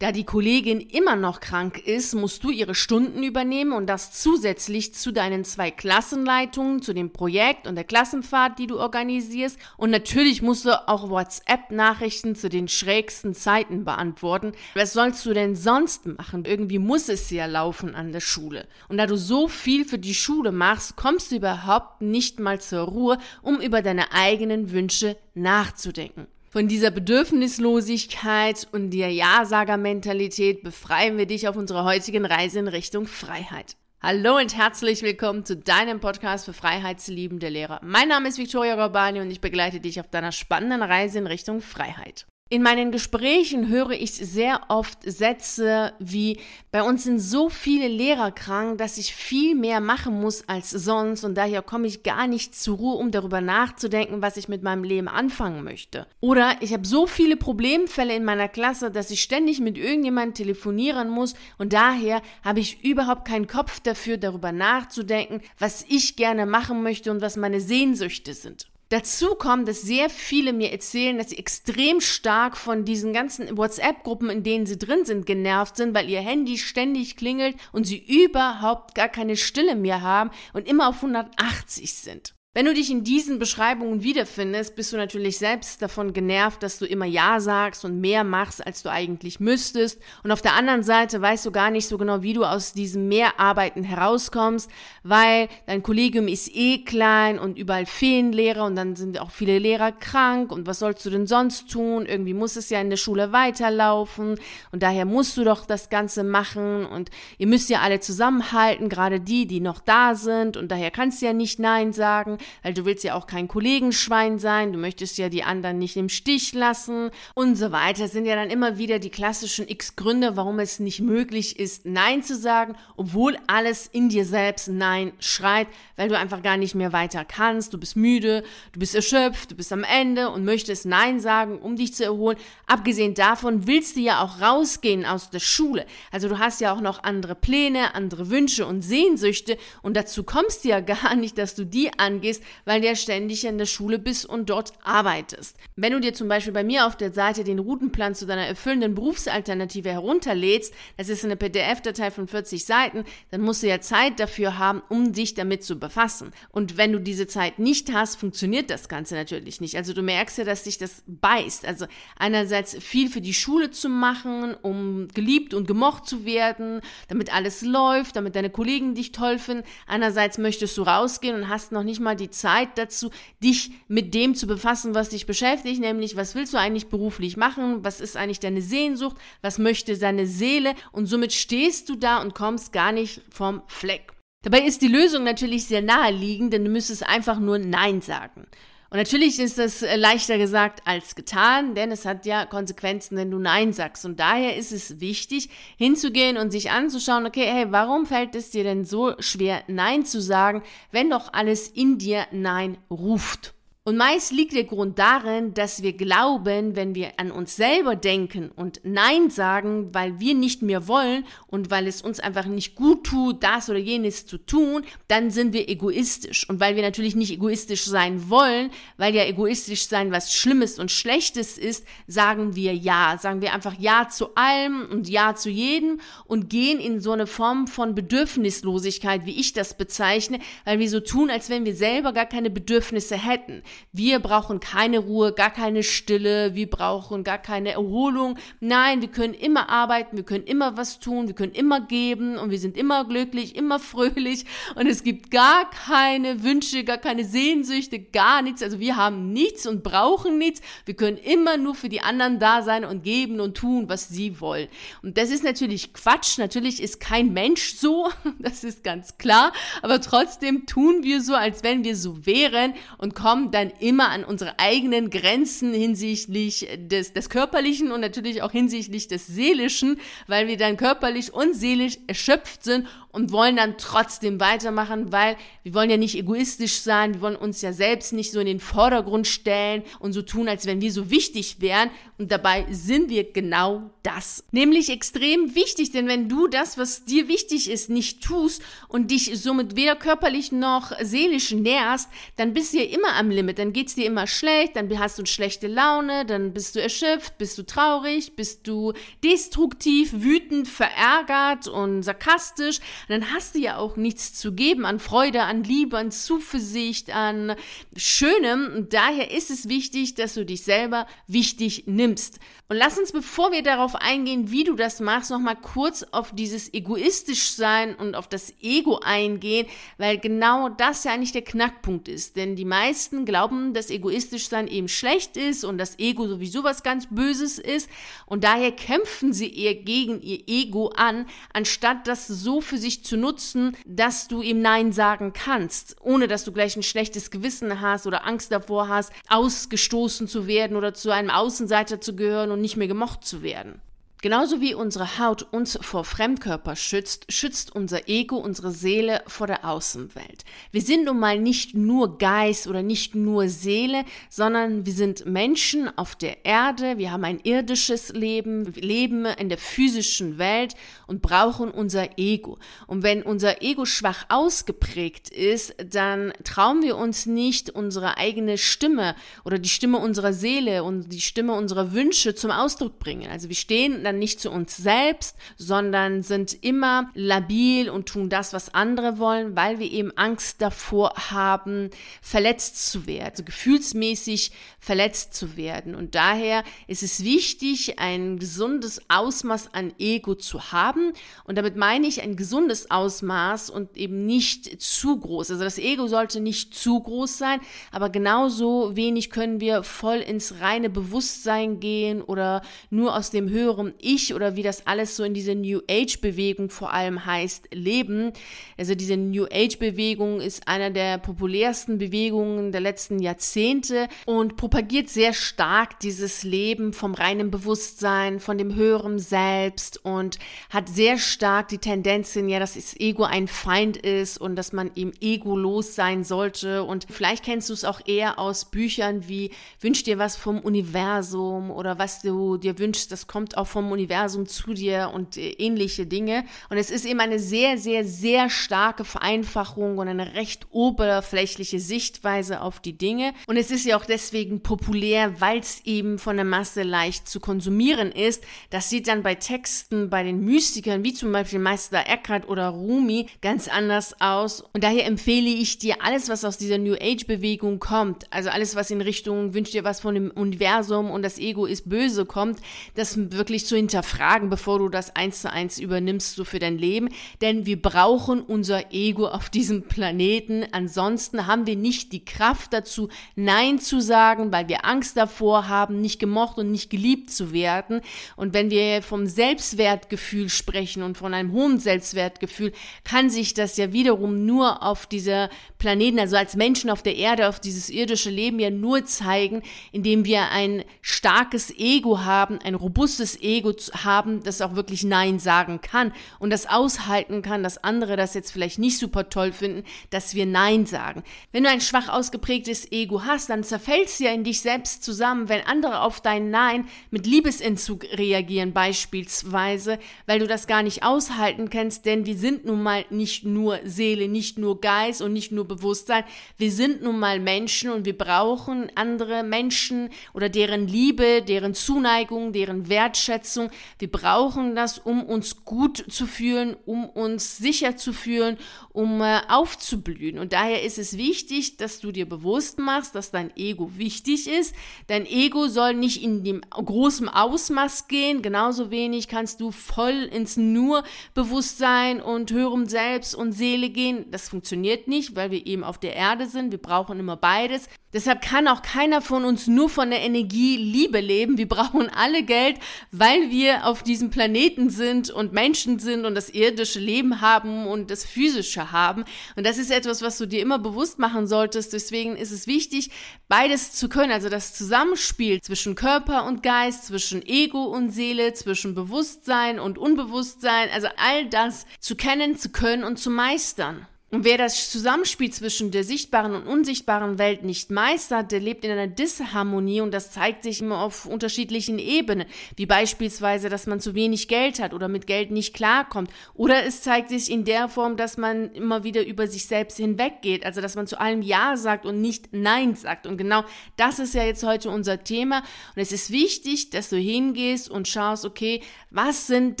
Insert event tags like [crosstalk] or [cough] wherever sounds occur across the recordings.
Da die Kollegin immer noch krank ist, musst du ihre Stunden übernehmen und das zusätzlich zu deinen zwei Klassenleitungen, zu dem Projekt und der Klassenfahrt, die du organisierst. Und natürlich musst du auch WhatsApp-Nachrichten zu den schrägsten Zeiten beantworten. Was sollst du denn sonst machen? Irgendwie muss es ja laufen an der Schule. Und da du so viel für die Schule machst, kommst du überhaupt nicht mal zur Ruhe, um über deine eigenen Wünsche nachzudenken. Von dieser Bedürfnislosigkeit und der Ja-Sager-Mentalität befreien wir dich auf unserer heutigen Reise in Richtung Freiheit. Hallo und herzlich willkommen zu deinem Podcast für freiheitsliebende Lehrer. Mein Name ist Victoria Gorbani und ich begleite dich auf deiner spannenden Reise in Richtung Freiheit. In meinen Gesprächen höre ich sehr oft Sätze wie, bei uns sind so viele Lehrer krank, dass ich viel mehr machen muss als sonst und daher komme ich gar nicht zur Ruhe, um darüber nachzudenken, was ich mit meinem Leben anfangen möchte. Oder ich habe so viele Problemfälle in meiner Klasse, dass ich ständig mit irgendjemandem telefonieren muss und daher habe ich überhaupt keinen Kopf dafür, darüber nachzudenken, was ich gerne machen möchte und was meine Sehnsüchte sind. Dazu kommt, dass sehr viele mir erzählen, dass sie extrem stark von diesen ganzen WhatsApp-Gruppen, in denen sie drin sind, genervt sind, weil ihr Handy ständig klingelt und sie überhaupt gar keine Stille mehr haben und immer auf 180 sind. Wenn du dich in diesen Beschreibungen wiederfindest, bist du natürlich selbst davon genervt, dass du immer Ja sagst und mehr machst, als du eigentlich müsstest. Und auf der anderen Seite weißt du gar nicht so genau, wie du aus diesem Mehrarbeiten herauskommst, weil dein Kollegium ist eh klein und überall fehlen Lehrer und dann sind auch viele Lehrer krank und was sollst du denn sonst tun? Irgendwie muss es ja in der Schule weiterlaufen und daher musst du doch das Ganze machen und ihr müsst ja alle zusammenhalten, gerade die, die noch da sind und daher kannst du ja nicht Nein sagen weil du willst ja auch kein Kollegenschwein sein, du möchtest ja die anderen nicht im Stich lassen und so weiter. Das sind ja dann immer wieder die klassischen X Gründe, warum es nicht möglich ist, Nein zu sagen, obwohl alles in dir selbst Nein schreit, weil du einfach gar nicht mehr weiter kannst, du bist müde, du bist erschöpft, du bist am Ende und möchtest Nein sagen, um dich zu erholen. Abgesehen davon willst du ja auch rausgehen aus der Schule. Also du hast ja auch noch andere Pläne, andere Wünsche und Sehnsüchte und dazu kommst du ja gar nicht, dass du die angehst, gehst, weil du ja ständig in der Schule bist und dort arbeitest. Wenn du dir zum Beispiel bei mir auf der Seite den Routenplan zu deiner erfüllenden Berufsalternative herunterlädst, das ist eine PDF-Datei von 40 Seiten, dann musst du ja Zeit dafür haben, um dich damit zu befassen. Und wenn du diese Zeit nicht hast, funktioniert das Ganze natürlich nicht. Also du merkst ja, dass sich das beißt. Also einerseits viel für die Schule zu machen, um geliebt und gemocht zu werden, damit alles läuft, damit deine Kollegen dich toll finden. Einerseits möchtest du rausgehen und hast noch nicht mal die Zeit dazu, dich mit dem zu befassen, was dich beschäftigt, nämlich was willst du eigentlich beruflich machen, was ist eigentlich deine Sehnsucht, was möchte deine Seele und somit stehst du da und kommst gar nicht vom Fleck. Dabei ist die Lösung natürlich sehr naheliegend, denn du müsstest einfach nur Nein sagen. Und natürlich ist das äh, leichter gesagt als getan, denn es hat ja Konsequenzen, wenn du Nein sagst. Und daher ist es wichtig, hinzugehen und sich anzuschauen, okay, hey, warum fällt es dir denn so schwer, Nein zu sagen, wenn doch alles in dir Nein ruft? Und meist liegt der Grund darin, dass wir glauben, wenn wir an uns selber denken und Nein sagen, weil wir nicht mehr wollen und weil es uns einfach nicht gut tut, das oder jenes zu tun, dann sind wir egoistisch. Und weil wir natürlich nicht egoistisch sein wollen, weil ja egoistisch sein was Schlimmes und Schlechtes ist, sagen wir Ja. Sagen wir einfach Ja zu allem und Ja zu jedem und gehen in so eine Form von Bedürfnislosigkeit, wie ich das bezeichne, weil wir so tun, als wenn wir selber gar keine Bedürfnisse hätten. Wir brauchen keine Ruhe, gar keine Stille, wir brauchen gar keine Erholung. Nein, wir können immer arbeiten, wir können immer was tun, wir können immer geben und wir sind immer glücklich, immer fröhlich und es gibt gar keine Wünsche, gar keine Sehnsüchte, gar nichts. Also wir haben nichts und brauchen nichts. Wir können immer nur für die anderen da sein und geben und tun, was sie wollen. Und das ist natürlich Quatsch. Natürlich ist kein Mensch so, [laughs] das ist ganz klar. Aber trotzdem tun wir so, als wenn wir so wären und kommen dann dann immer an unsere eigenen Grenzen hinsichtlich des, des Körperlichen und natürlich auch hinsichtlich des Seelischen, weil wir dann körperlich und seelisch erschöpft sind und wollen dann trotzdem weitermachen, weil wir wollen ja nicht egoistisch sein, wir wollen uns ja selbst nicht so in den Vordergrund stellen und so tun, als wenn wir so wichtig wären. Und dabei sind wir genau das. Nämlich extrem wichtig, denn wenn du das, was dir wichtig ist, nicht tust und dich somit weder körperlich noch seelisch nährst, dann bist du ja immer am Limit, dann geht's dir immer schlecht, dann hast du schlechte Laune, dann bist du erschöpft, bist du traurig, bist du destruktiv, wütend, verärgert und sarkastisch dann hast du ja auch nichts zu geben an Freude, an Liebe, an Zuversicht, an Schönem. Und daher ist es wichtig, dass du dich selber wichtig nimmst. Und lass uns, bevor wir darauf eingehen, wie du das machst, nochmal kurz auf dieses egoistisch sein und auf das Ego eingehen, weil genau das ja eigentlich der Knackpunkt ist. Denn die meisten glauben, dass egoistisch sein eben schlecht ist und das Ego sowieso was ganz Böses ist. Und daher kämpfen sie eher gegen ihr Ego an, anstatt das so für sich zu nutzen, dass du ihm Nein sagen kannst, ohne dass du gleich ein schlechtes Gewissen hast oder Angst davor hast, ausgestoßen zu werden oder zu einem Außenseiter zu gehören und nicht mehr gemocht zu werden. Genauso wie unsere Haut uns vor Fremdkörper schützt, schützt unser Ego unsere Seele vor der Außenwelt. Wir sind nun mal nicht nur Geist oder nicht nur Seele, sondern wir sind Menschen auf der Erde, wir haben ein irdisches Leben, wir leben in der physischen Welt und brauchen unser Ego. Und wenn unser Ego schwach ausgeprägt ist, dann trauen wir uns nicht, unsere eigene Stimme oder die Stimme unserer Seele und die Stimme unserer Wünsche zum Ausdruck bringen. Also wir stehen dann nicht zu uns selbst, sondern sind immer labil und tun das, was andere wollen, weil wir eben Angst davor haben, verletzt zu werden, also gefühlsmäßig verletzt zu werden. Und daher ist es wichtig, ein gesundes Ausmaß an Ego zu haben. Und damit meine ich ein gesundes Ausmaß und eben nicht zu groß. Also das Ego sollte nicht zu groß sein, aber genauso wenig können wir voll ins reine Bewusstsein gehen oder nur aus dem höheren ich oder wie das alles so in diese New Age Bewegung vor allem heißt, leben. Also diese New Age Bewegung ist einer der populärsten Bewegungen der letzten Jahrzehnte und propagiert sehr stark dieses Leben vom reinen Bewusstsein, von dem höheren Selbst und hat sehr stark die Tendenzen, ja, dass das Ego ein Feind ist und dass man eben egolos sein sollte. Und vielleicht kennst du es auch eher aus Büchern wie Wünsch dir was vom Universum oder was du dir wünschst, das kommt auch vom Universum zu dir und äh, ähnliche Dinge. Und es ist eben eine sehr, sehr, sehr starke Vereinfachung und eine recht oberflächliche Sichtweise auf die Dinge. Und es ist ja auch deswegen populär, weil es eben von der Masse leicht zu konsumieren ist. Das sieht dann bei Texten, bei den Mystikern, wie zum Beispiel Meister Eckhart oder Rumi, ganz anders aus. Und daher empfehle ich dir alles, was aus dieser New Age Bewegung kommt, also alles, was in Richtung wünscht dir was von dem Universum und das Ego ist böse kommt, das wirklich zu hinterfragen, bevor du das eins zu eins übernimmst, so für dein Leben. Denn wir brauchen unser Ego auf diesem Planeten. Ansonsten haben wir nicht die Kraft dazu, Nein zu sagen, weil wir Angst davor haben, nicht gemocht und nicht geliebt zu werden. Und wenn wir vom Selbstwertgefühl sprechen und von einem hohen Selbstwertgefühl, kann sich das ja wiederum nur auf dieser Planeten, also als Menschen auf der Erde, auf dieses irdische Leben ja nur zeigen, indem wir ein starkes Ego haben, ein robustes Ego, Ego haben, das auch wirklich Nein sagen kann und das aushalten kann, dass andere das jetzt vielleicht nicht super toll finden, dass wir Nein sagen. Wenn du ein schwach ausgeprägtes Ego hast, dann zerfällst du ja in dich selbst zusammen, wenn andere auf dein Nein mit Liebesentzug reagieren beispielsweise, weil du das gar nicht aushalten kannst, denn wir sind nun mal nicht nur Seele, nicht nur Geist und nicht nur Bewusstsein, wir sind nun mal Menschen und wir brauchen andere Menschen oder deren Liebe, deren Zuneigung, deren Wertschätzung, Wertschätzung. Wir brauchen das, um uns gut zu fühlen, um uns sicher zu fühlen, um äh, aufzublühen. Und daher ist es wichtig, dass du dir bewusst machst, dass dein Ego wichtig ist. Dein Ego soll nicht in dem großen Ausmaß gehen. Genauso wenig kannst du voll ins nur Bewusstsein und höherem Selbst und Seele gehen. Das funktioniert nicht, weil wir eben auf der Erde sind. Wir brauchen immer beides. Deshalb kann auch keiner von uns nur von der Energie Liebe leben. Wir brauchen alle Geld, weil wir auf diesem Planeten sind und Menschen sind und das irdische Leben haben und das physische haben. Und das ist etwas, was du dir immer bewusst machen solltest. Deswegen ist es wichtig, beides zu können. Also das Zusammenspiel zwischen Körper und Geist, zwischen Ego und Seele, zwischen Bewusstsein und Unbewusstsein. Also all das zu kennen, zu können und zu meistern. Und wer das Zusammenspiel zwischen der sichtbaren und unsichtbaren Welt nicht meistert, der lebt in einer Disharmonie und das zeigt sich immer auf unterschiedlichen Ebenen, wie beispielsweise, dass man zu wenig Geld hat oder mit Geld nicht klarkommt. Oder es zeigt sich in der Form, dass man immer wieder über sich selbst hinweggeht, also dass man zu allem Ja sagt und nicht Nein sagt. Und genau das ist ja jetzt heute unser Thema. Und es ist wichtig, dass du hingehst und schaust, okay, was sind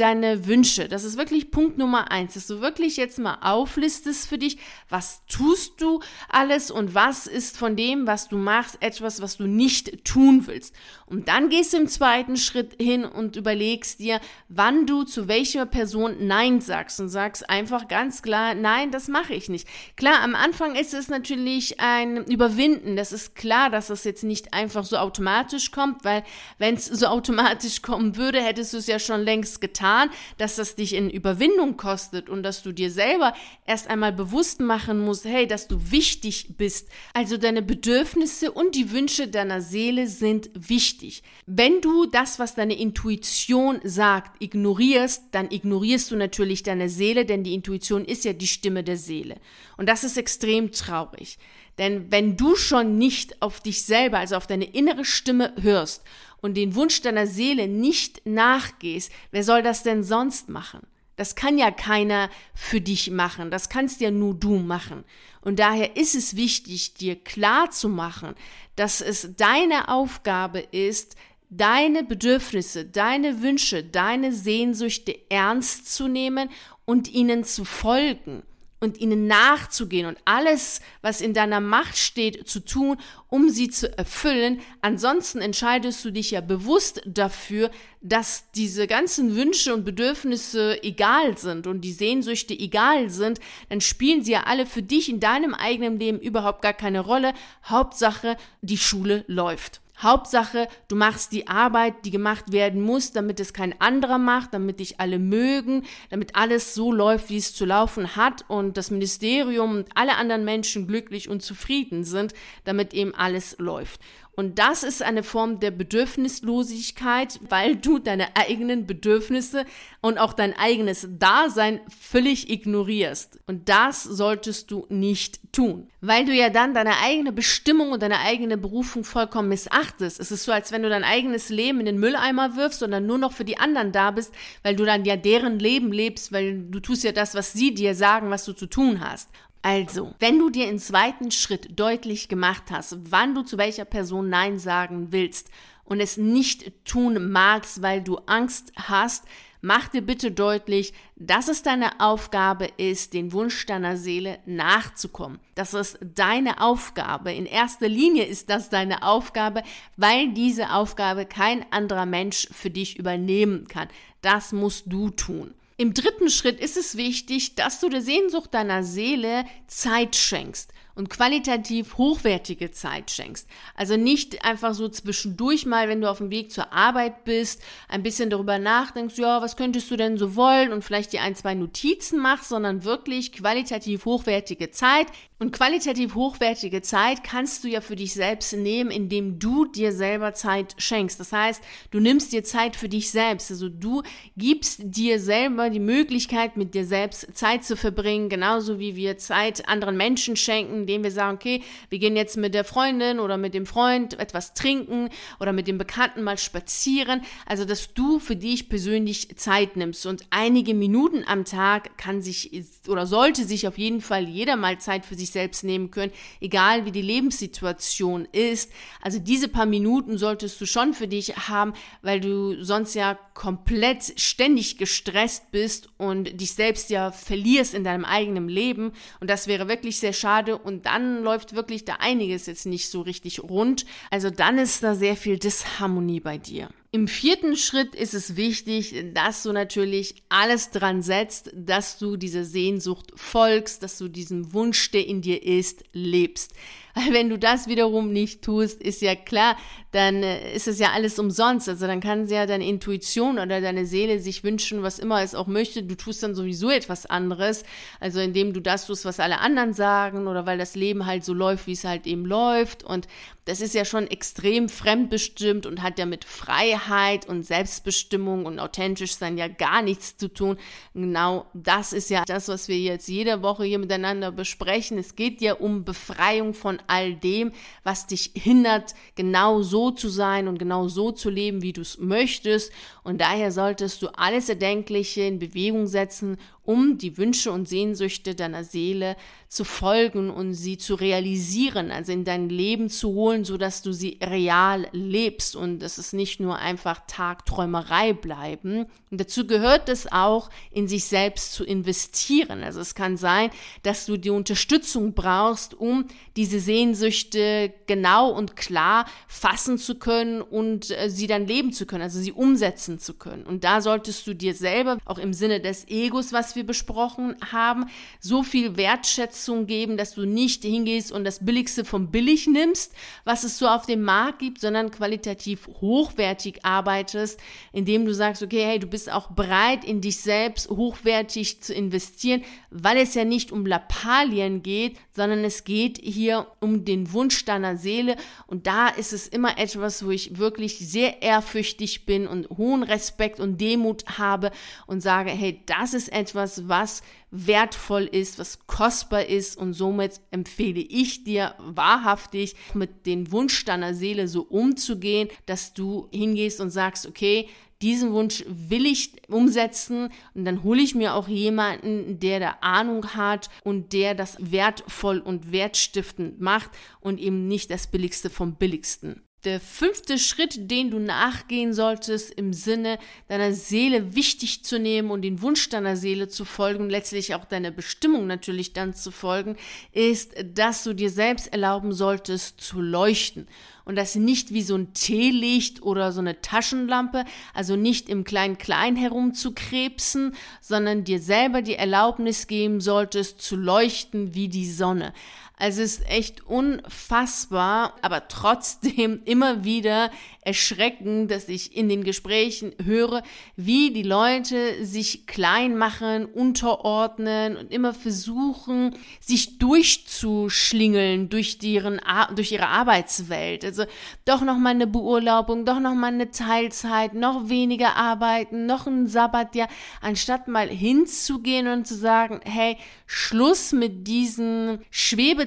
deine Wünsche? Das ist wirklich Punkt Nummer eins, dass du wirklich jetzt mal auflistest für dich, was tust du alles und was ist von dem, was du machst, etwas, was du nicht tun willst. Und dann gehst du im zweiten Schritt hin und überlegst dir, wann du zu welcher Person Nein sagst und sagst einfach ganz klar, nein, das mache ich nicht. Klar, am Anfang ist es natürlich ein Überwinden. Das ist klar, dass das jetzt nicht einfach so automatisch kommt, weil wenn es so automatisch kommen würde, hättest du es ja schon längst getan, dass das dich in Überwindung kostet und dass du dir selber erst einmal bewusst bewusst machen musst, hey, dass du wichtig bist. Also deine Bedürfnisse und die Wünsche deiner Seele sind wichtig. Wenn du das, was deine Intuition sagt, ignorierst, dann ignorierst du natürlich deine Seele, denn die Intuition ist ja die Stimme der Seele. Und das ist extrem traurig. Denn wenn du schon nicht auf dich selber, also auf deine innere Stimme hörst und den Wunsch deiner Seele nicht nachgehst, wer soll das denn sonst machen? Das kann ja keiner für dich machen. Das kannst ja nur du machen. Und daher ist es wichtig, dir klar zu machen, dass es deine Aufgabe ist, deine Bedürfnisse, deine Wünsche, deine Sehnsüchte ernst zu nehmen und ihnen zu folgen und ihnen nachzugehen und alles, was in deiner Macht steht, zu tun, um sie zu erfüllen. Ansonsten entscheidest du dich ja bewusst dafür, dass diese ganzen Wünsche und Bedürfnisse egal sind und die Sehnsüchte egal sind, dann spielen sie ja alle für dich in deinem eigenen Leben überhaupt gar keine Rolle. Hauptsache, die Schule läuft. Hauptsache, du machst die Arbeit, die gemacht werden muss, damit es kein anderer macht, damit dich alle mögen, damit alles so läuft, wie es zu laufen hat und das Ministerium und alle anderen Menschen glücklich und zufrieden sind, damit eben alles läuft. Und das ist eine Form der Bedürfnislosigkeit, weil du deine eigenen Bedürfnisse und auch dein eigenes Dasein völlig ignorierst. Und das solltest du nicht tun, weil du ja dann deine eigene Bestimmung und deine eigene Berufung vollkommen missachtest. Es ist so, als wenn du dein eigenes Leben in den Mülleimer wirfst und dann nur noch für die anderen da bist, weil du dann ja deren Leben lebst, weil du tust ja das, was sie dir sagen, was du zu tun hast. Also, wenn du dir im zweiten Schritt deutlich gemacht hast, wann du zu welcher Person Nein sagen willst und es nicht tun magst, weil du Angst hast, mach dir bitte deutlich, dass es deine Aufgabe ist, den Wunsch deiner Seele nachzukommen. Das ist deine Aufgabe. In erster Linie ist das deine Aufgabe, weil diese Aufgabe kein anderer Mensch für dich übernehmen kann. Das musst du tun. Im dritten Schritt ist es wichtig, dass du der Sehnsucht deiner Seele Zeit schenkst und qualitativ hochwertige Zeit schenkst. Also nicht einfach so zwischendurch mal, wenn du auf dem Weg zur Arbeit bist, ein bisschen darüber nachdenkst, ja, was könntest du denn so wollen und vielleicht dir ein, zwei Notizen machst, sondern wirklich qualitativ hochwertige Zeit. Und qualitativ hochwertige Zeit kannst du ja für dich selbst nehmen, indem du dir selber Zeit schenkst. Das heißt, du nimmst dir Zeit für dich selbst. Also du gibst dir selber die Möglichkeit, mit dir selbst Zeit zu verbringen, genauso wie wir Zeit anderen Menschen schenken, indem wir sagen, okay, wir gehen jetzt mit der Freundin oder mit dem Freund etwas trinken oder mit dem Bekannten mal spazieren. Also, dass du für dich persönlich Zeit nimmst und einige Minuten am Tag kann sich oder sollte sich auf jeden Fall jeder mal Zeit für sich selbst nehmen können, egal wie die Lebenssituation ist. Also diese paar Minuten solltest du schon für dich haben, weil du sonst ja komplett ständig gestresst bist und dich selbst ja verlierst in deinem eigenen Leben. Und das wäre wirklich sehr schade und dann läuft wirklich da einiges jetzt nicht so richtig rund. Also dann ist da sehr viel Disharmonie bei dir. Im vierten Schritt ist es wichtig, dass du natürlich alles dran setzt, dass du dieser Sehnsucht folgst, dass du diesem Wunsch, der in dir ist, lebst. Weil wenn du das wiederum nicht tust, ist ja klar, dann äh, ist es ja alles umsonst. Also dann kann ja deine Intuition oder deine Seele sich wünschen, was immer es auch möchte. Du tust dann sowieso etwas anderes. Also indem du das tust, was alle anderen sagen oder weil das Leben halt so läuft, wie es halt eben läuft. Und das ist ja schon extrem fremdbestimmt und hat ja mit Freiheit und Selbstbestimmung und authentisch sein ja gar nichts zu tun. Genau das ist ja das, was wir jetzt jede Woche hier miteinander besprechen. Es geht ja um Befreiung von all dem, was dich hindert, genau so zu sein und genau so zu leben, wie du es möchtest. Und daher solltest du alles Erdenkliche in Bewegung setzen, um die Wünsche und Sehnsüchte deiner Seele zu folgen und sie zu realisieren, also in dein Leben zu holen, so dass du sie real lebst und es ist nicht nur einfach Tagträumerei bleiben. Und dazu gehört es auch, in sich selbst zu investieren. Also es kann sein, dass du die Unterstützung brauchst, um diese Sehnsüchte genau und klar fassen zu können und äh, sie dann leben zu können, also sie umsetzen zu können. Und da solltest du dir selber auch im Sinne des Egos, was wir besprochen haben, so viel Wertschätzung geben, dass du nicht hingehst und das Billigste vom Billig nimmst, was es so auf dem Markt gibt, sondern qualitativ hochwertig arbeitest, indem du sagst, okay, hey, du bist auch bereit, in dich selbst hochwertig zu investieren, weil es ja nicht um Lappalien geht, sondern es geht hier um den Wunsch deiner Seele. Und da ist es immer etwas, wo ich wirklich sehr ehrfürchtig bin und hohen Respekt und Demut habe und sage, hey, das ist etwas, was wertvoll ist, was kostbar ist und somit empfehle ich dir wahrhaftig mit dem Wunsch deiner Seele so umzugehen, dass du hingehst und sagst, okay, diesen Wunsch will ich umsetzen und dann hole ich mir auch jemanden, der da Ahnung hat und der das wertvoll und wertstiftend macht und eben nicht das Billigste vom Billigsten. Der fünfte Schritt, den du nachgehen solltest, im Sinne deiner Seele wichtig zu nehmen und den Wunsch deiner Seele zu folgen, letztlich auch deiner Bestimmung natürlich dann zu folgen, ist, dass du dir selbst erlauben solltest zu leuchten. Und das nicht wie so ein Teelicht oder so eine Taschenlampe, also nicht im Klein-Klein herumzukrebsen, sondern dir selber die Erlaubnis geben solltest, zu leuchten wie die Sonne. Also es ist echt unfassbar, aber trotzdem [laughs] immer wieder erschreckend, dass ich in den Gesprächen höre, wie die Leute sich klein machen, unterordnen und immer versuchen, sich durchzuschlingeln durch, deren, durch ihre Arbeitswelt. Also doch nochmal eine Beurlaubung, doch nochmal eine Teilzeit, noch weniger arbeiten, noch ein Sabbatjahr, anstatt mal hinzugehen und zu sagen, hey, Schluss mit diesem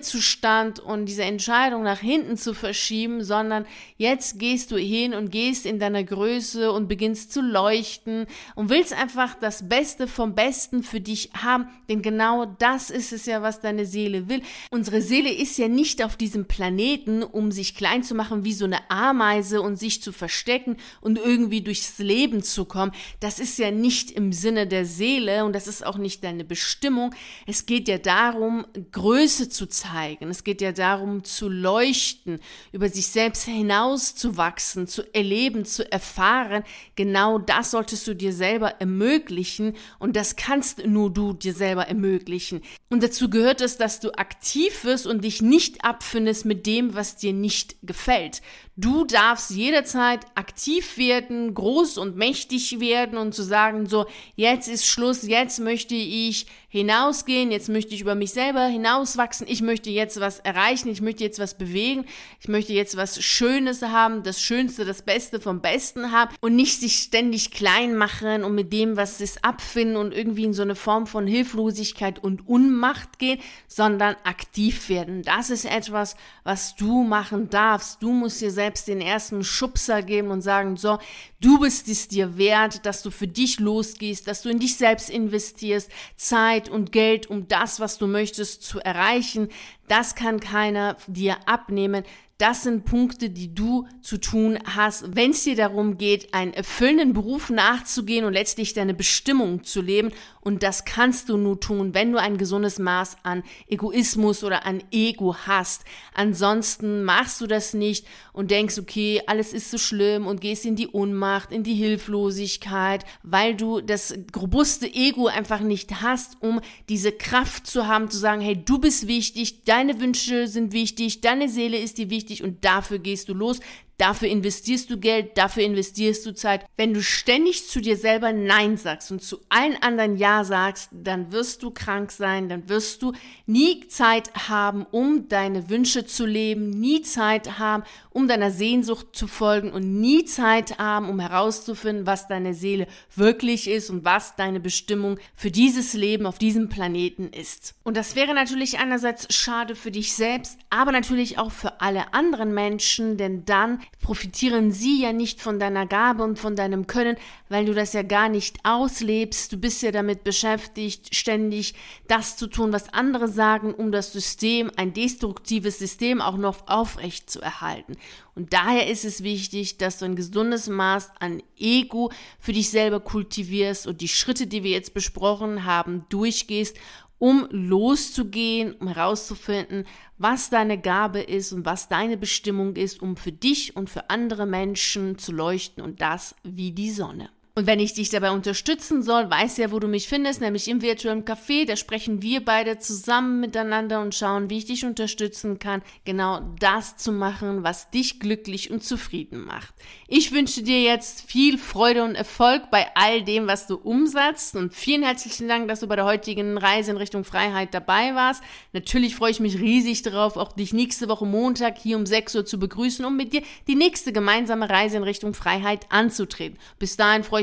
Schwebezustand und dieser Entscheidung nach hinten zu verschieben, sondern jetzt gehst du hin und gehst in deiner Größe und beginnst zu leuchten und willst einfach das Beste vom Besten für dich haben, denn genau das ist es ja, was deine Seele will. Unsere Seele ist ja nicht auf diesem Planeten, um sich klein zu machen wie so eine Ameise und sich zu verstecken und irgendwie durchs Leben zu kommen. Das ist ja nicht im Sinne der Seele und das ist auch nicht deine Bestimmung. Es geht ja darum, Größe zu zeigen. Es geht ja darum, zu leuchten, über sich selbst hinauszuwachsen wachsen, zu erleben, zu erfahren, genau das solltest du dir selber ermöglichen und das kannst nur du dir selber ermöglichen. Und dazu gehört es, dass du aktiv wirst und dich nicht abfindest mit dem, was dir nicht gefällt. Du darfst jederzeit aktiv werden, groß und mächtig werden und zu sagen, so, jetzt ist Schluss, jetzt möchte ich hinausgehen, jetzt möchte ich über mich selber hinauswachsen, ich möchte jetzt was erreichen, ich möchte jetzt was bewegen, ich möchte jetzt was Schönes haben, das Schönste, das Beste vom Besten haben. Und nicht sich ständig klein machen und mit dem, was ist, abfinden und irgendwie in so eine Form von Hilflosigkeit und Unmacht gehen, sondern aktiv werden. Das ist etwas, was du machen darfst. Du musst dir selbst den ersten Schubser geben und sagen, so, du bist es dir wert, dass du für dich losgehst, dass du in dich selbst investierst, Zeit und Geld, um das, was du möchtest, zu erreichen. Das kann keiner dir abnehmen. Das sind Punkte, die du zu tun hast, wenn es dir darum geht, einen erfüllenden Beruf nachzugehen und letztlich deine Bestimmung zu leben. Und das kannst du nur tun, wenn du ein gesundes Maß an Egoismus oder an Ego hast. Ansonsten machst du das nicht und denkst, okay, alles ist so schlimm und gehst in die Unmacht, in die Hilflosigkeit, weil du das robuste Ego einfach nicht hast, um diese Kraft zu haben, zu sagen, hey, du bist wichtig, deine Wünsche sind wichtig, deine Seele ist dir wichtig und dafür gehst du los. Dafür investierst du Geld, dafür investierst du Zeit. Wenn du ständig zu dir selber Nein sagst und zu allen anderen Ja sagst, dann wirst du krank sein, dann wirst du nie Zeit haben, um deine Wünsche zu leben, nie Zeit haben, um deiner Sehnsucht zu folgen und nie Zeit haben, um herauszufinden, was deine Seele wirklich ist und was deine Bestimmung für dieses Leben auf diesem Planeten ist. Und das wäre natürlich einerseits schade für dich selbst, aber natürlich auch für alle anderen Menschen, denn dann profitieren sie ja nicht von deiner Gabe und von deinem Können, weil du das ja gar nicht auslebst. Du bist ja damit beschäftigt, ständig das zu tun, was andere sagen, um das System, ein destruktives System auch noch aufrecht zu erhalten. Und daher ist es wichtig, dass du ein gesundes Maß an Ego für dich selber kultivierst und die Schritte, die wir jetzt besprochen haben, durchgehst um loszugehen, um herauszufinden, was deine Gabe ist und was deine Bestimmung ist, um für dich und für andere Menschen zu leuchten und das wie die Sonne. Und wenn ich dich dabei unterstützen soll, weißt ja, wo du mich findest, nämlich im virtuellen Café. Da sprechen wir beide zusammen miteinander und schauen, wie ich dich unterstützen kann, genau das zu machen, was dich glücklich und zufrieden macht. Ich wünsche dir jetzt viel Freude und Erfolg bei all dem, was du umsetzt. Und vielen herzlichen Dank, dass du bei der heutigen Reise in Richtung Freiheit dabei warst. Natürlich freue ich mich riesig darauf, auch dich nächste Woche Montag hier um 6 Uhr zu begrüßen, um mit dir die nächste gemeinsame Reise in Richtung Freiheit anzutreten. Bis dahin freue